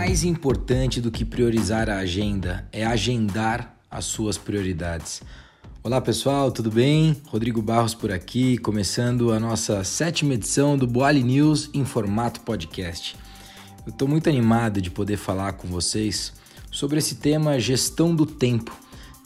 Mais importante do que priorizar a agenda é agendar as suas prioridades. Olá pessoal, tudo bem? Rodrigo Barros por aqui, começando a nossa sétima edição do Boali News em formato podcast. Eu estou muito animado de poder falar com vocês sobre esse tema gestão do tempo.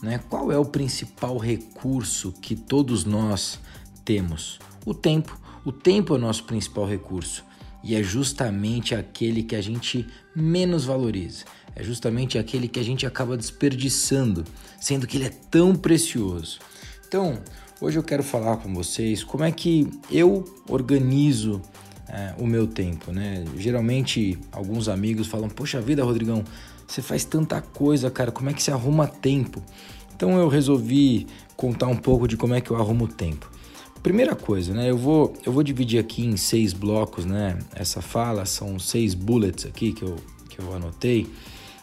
Né? Qual é o principal recurso que todos nós temos? O tempo. O tempo é o nosso principal recurso e é justamente aquele que a gente menos valoriza. É justamente aquele que a gente acaba desperdiçando, sendo que ele é tão precioso. Então, hoje eu quero falar com vocês como é que eu organizo é, o meu tempo, né? Geralmente alguns amigos falam: Poxa vida, Rodrigão, você faz tanta coisa, cara, como é que você arruma tempo? Então eu resolvi contar um pouco de como é que eu arrumo tempo. Primeira coisa, né? Eu vou, eu vou dividir aqui em seis blocos, né? Essa fala são seis bullets aqui que eu, que eu anotei.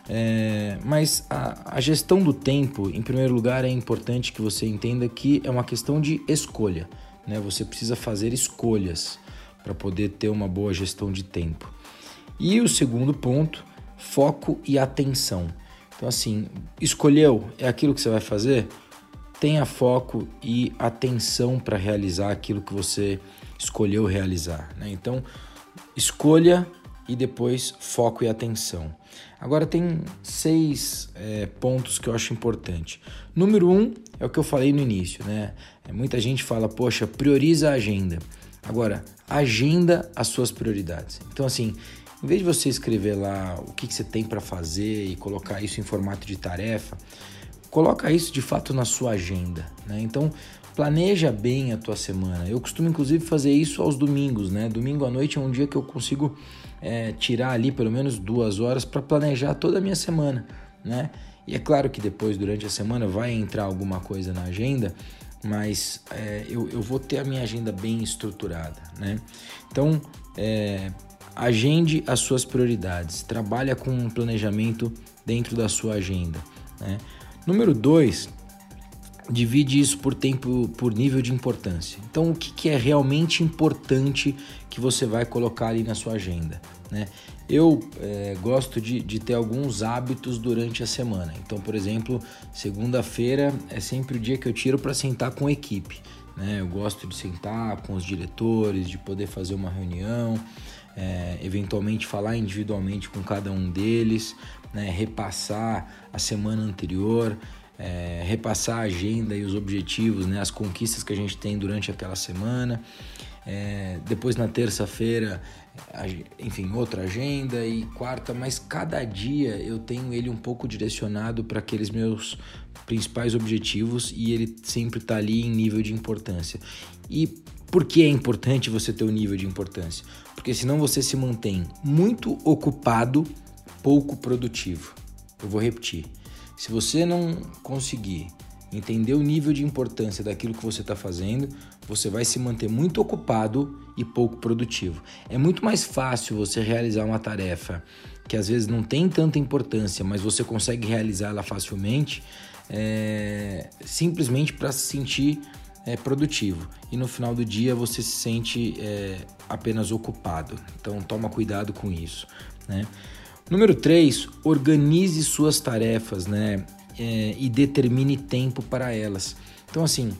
É, mas a, a, gestão do tempo, em primeiro lugar, é importante que você entenda que é uma questão de escolha. Né? Você precisa fazer escolhas para poder ter uma boa gestão de tempo. E o segundo ponto, foco e atenção. Então, assim, escolheu, é aquilo que você vai fazer? Tenha foco e atenção para realizar aquilo que você escolheu realizar. Né? Então, escolha e depois foco e atenção. Agora tem seis é, pontos que eu acho importante. Número um é o que eu falei no início, né? É, muita gente fala, poxa, prioriza a agenda. Agora, agenda as suas prioridades. Então, assim, em vez de você escrever lá o que, que você tem para fazer e colocar isso em formato de tarefa, coloca isso de fato na sua agenda, né? Então planeja bem a tua semana. Eu costumo inclusive fazer isso aos domingos, né? Domingo à noite é um dia que eu consigo é, tirar ali pelo menos duas horas para planejar toda a minha semana, né? E é claro que depois durante a semana vai entrar alguma coisa na agenda, mas é, eu, eu vou ter a minha agenda bem estruturada, né? Então é, agende as suas prioridades, trabalha com um planejamento dentro da sua agenda, né? Número 2, divide isso por tempo, por nível de importância. Então, o que, que, é realmente importante que você vai colocar ali na sua agenda? Né? Eu é, gosto de, de, ter alguns hábitos durante a semana. Então, por exemplo, segunda-feira é sempre o dia que eu tiro para sentar com a equipe. Né? Eu gosto de sentar com os diretores, de poder fazer uma reunião, é, eventualmente falar individualmente com cada um deles, né, repassar a semana anterior, é, repassar a agenda e os objetivos, né, as conquistas que a gente tem durante aquela semana. É, depois na terça-feira, enfim, outra agenda e quarta, mas cada dia eu tenho ele um pouco direcionado para aqueles meus principais objetivos e ele sempre está ali em nível de importância. E por que é importante você ter o um nível de importância? Porque senão você se mantém muito ocupado pouco produtivo. Eu vou repetir. Se você não conseguir entender o nível de importância daquilo que você está fazendo, você vai se manter muito ocupado e pouco produtivo. É muito mais fácil você realizar uma tarefa que às vezes não tem tanta importância, mas você consegue realizá-la facilmente, é, simplesmente para se sentir é, produtivo. E no final do dia você se sente é, apenas ocupado. Então toma cuidado com isso. Né? Número 3, organize suas tarefas, né? É, e determine tempo para elas. Então, assim,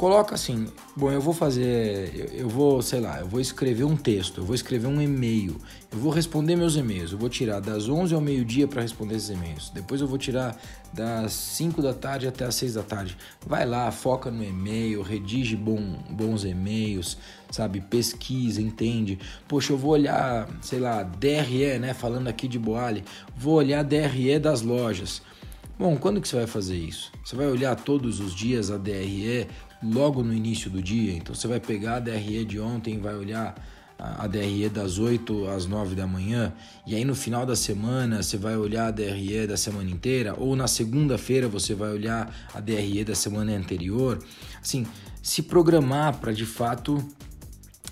coloca assim: bom, eu vou fazer, eu, eu, vou, sei lá, eu vou escrever um texto, eu vou escrever um e-mail, eu vou responder meus e-mails, eu vou tirar das 11 ao meio-dia para responder esses e-mails, depois eu vou tirar das 5 da tarde até as 6 da tarde. Vai lá, foca no e-mail, redige bom, bons e-mails, sabe? Pesquisa, entende. Poxa, eu vou olhar, sei lá, DRE, né? Falando aqui de Boali, vou olhar DRE das lojas. Bom, quando que você vai fazer isso? Você vai olhar todos os dias a DRE logo no início do dia. Então você vai pegar a DRE de ontem, vai olhar a DRE das 8 às 9 da manhã, e aí no final da semana você vai olhar a DRE da semana inteira, ou na segunda-feira você vai olhar a DRE da semana anterior. Assim, se programar para de fato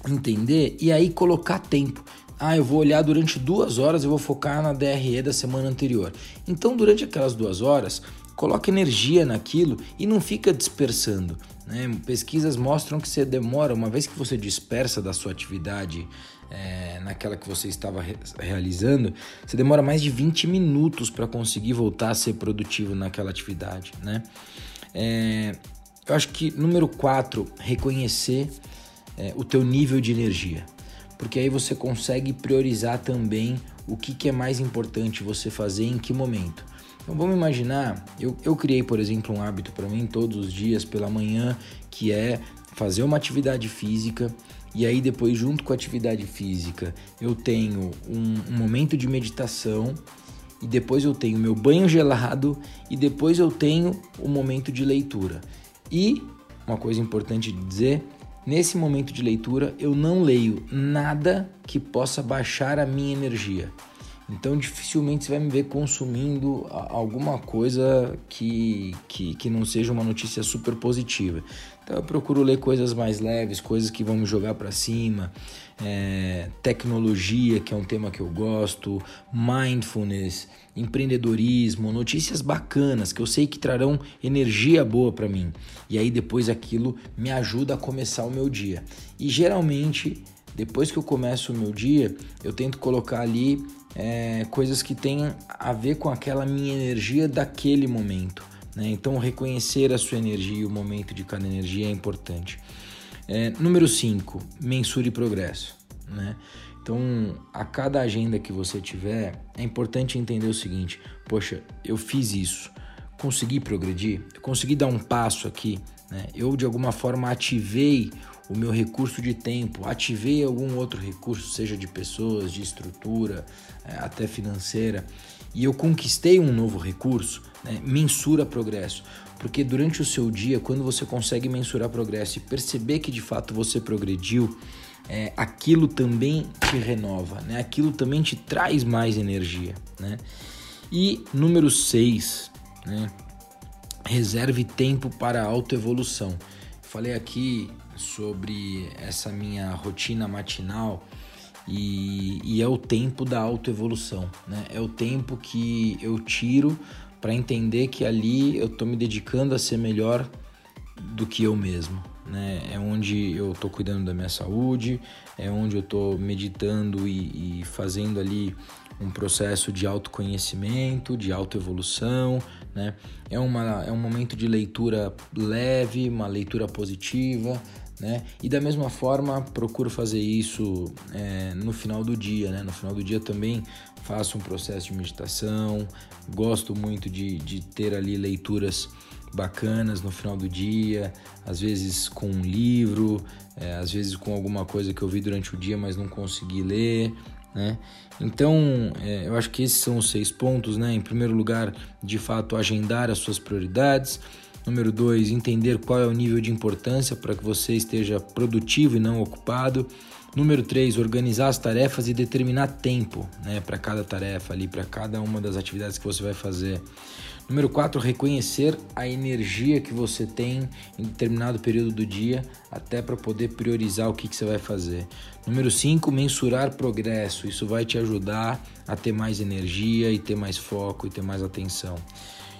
entender e aí colocar tempo. Ah, eu vou olhar durante duas horas, eu vou focar na DRE da semana anterior. Então, durante aquelas duas horas, coloca energia naquilo e não fica dispersando. Né? Pesquisas mostram que você demora, uma vez que você dispersa da sua atividade é, naquela que você estava re realizando, você demora mais de 20 minutos para conseguir voltar a ser produtivo naquela atividade. Né? É, eu acho que número 4, reconhecer é, o teu nível de energia. Porque aí você consegue priorizar também o que, que é mais importante você fazer em que momento. Então vamos imaginar, eu, eu criei, por exemplo, um hábito para mim todos os dias pela manhã, que é fazer uma atividade física e aí depois junto com a atividade física eu tenho um, um momento de meditação e depois eu tenho meu banho gelado e depois eu tenho o momento de leitura. E uma coisa importante de dizer, nesse momento de leitura eu não leio nada que possa baixar a minha energia. Então dificilmente você vai me ver consumindo alguma coisa que, que, que não seja uma notícia super positiva. Então eu procuro ler coisas mais leves, coisas que vão me jogar para cima, é, tecnologia, que é um tema que eu gosto, mindfulness, empreendedorismo, notícias bacanas que eu sei que trarão energia boa para mim. E aí depois aquilo me ajuda a começar o meu dia. E geralmente depois que eu começo o meu dia, eu tento colocar ali é, coisas que tenham a ver com aquela minha energia daquele momento. Né? Então, reconhecer a sua energia e o momento de cada energia é importante. É, número 5, mensure progresso. Né? Então, a cada agenda que você tiver, é importante entender o seguinte: poxa, eu fiz isso, consegui progredir, consegui dar um passo aqui, né? eu de alguma forma ativei o meu recurso de tempo, ativei algum outro recurso, seja de pessoas, de estrutura, é, até financeira, e eu conquistei um novo recurso, né, mensura progresso. Porque durante o seu dia, quando você consegue mensurar progresso e perceber que de fato você progrediu, é, aquilo também te renova, né? aquilo também te traz mais energia. Né? E número 6, né? Reserve tempo para autoevolução. Falei aqui sobre essa minha rotina matinal e, e, é o tempo da autoevolução, né? É o tempo que eu tiro para entender que ali eu estou me dedicando a ser melhor do que eu mesmo, né? É onde eu estou cuidando da minha saúde, é onde eu estou meditando e, e fazendo ali um processo de autoconhecimento, de autoevolução, né? É, uma, é um momento de leitura leve, uma leitura positiva, né? E da mesma forma procuro fazer isso é, no final do dia, né? No final do dia também faço um processo de meditação, gosto muito de, de ter ali leituras bacanas no final do dia, às vezes com um livro, é, às vezes com alguma coisa que eu vi durante o dia, mas não consegui ler, né? Então, é, eu acho que esses são os seis pontos, né? Em primeiro lugar, de fato, agendar as suas prioridades. Número dois, entender qual é o nível de importância para que você esteja produtivo e não ocupado. Número 3, organizar as tarefas e determinar tempo né, para cada tarefa ali, para cada uma das atividades que você vai fazer. Número 4, reconhecer a energia que você tem em determinado período do dia, até para poder priorizar o que, que você vai fazer. Número 5, mensurar progresso. Isso vai te ajudar a ter mais energia e ter mais foco e ter mais atenção.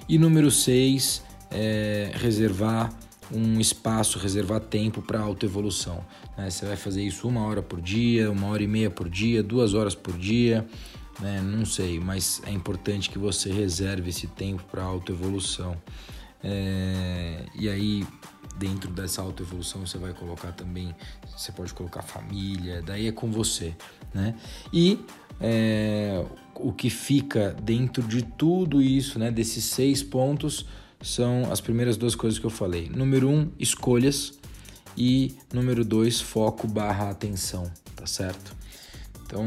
E número 6, é, reservar um espaço, reservar tempo para autoevolução. Né? Você vai fazer isso uma hora por dia, uma hora e meia por dia, duas horas por dia, né? não sei, mas é importante que você reserve esse tempo para autoevolução. É, e aí, dentro dessa autoevolução, você vai colocar também, você pode colocar família, daí é com você. Né? E é, o que fica dentro de tudo isso, né, desses seis pontos, são as primeiras duas coisas que eu falei. Número um, escolhas. E número dois, foco barra atenção, tá certo? Então,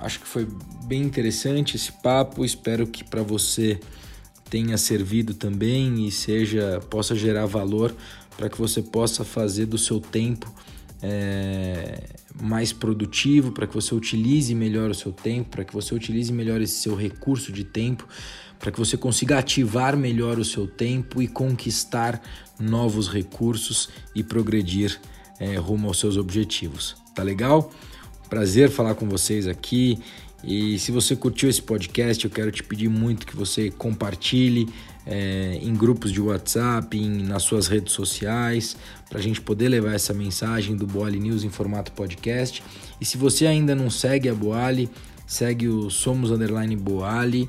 acho que foi bem interessante esse papo. Espero que para você tenha servido também e seja possa gerar valor para que você possa fazer do seu tempo é, mais produtivo, para que você utilize melhor o seu tempo, para que você utilize melhor esse seu recurso de tempo para que você consiga ativar melhor o seu tempo e conquistar novos recursos e progredir é, rumo aos seus objetivos. Tá legal? Prazer falar com vocês aqui. E se você curtiu esse podcast, eu quero te pedir muito que você compartilhe, é, em grupos de WhatsApp, em, nas suas redes sociais, para a gente poder levar essa mensagem do Boali News em formato podcast. E se você ainda não segue a Boali, segue o Somos Underline Boali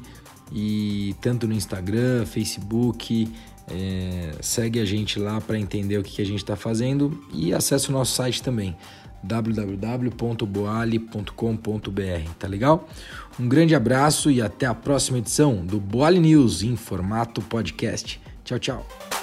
e tanto no Instagram, Facebook, é, segue a gente lá para entender o que, que a gente está fazendo e acesse o nosso site também www.boali.com.br, tá legal? Um grande abraço e até a próxima edição do Boali News em formato podcast. Tchau, tchau.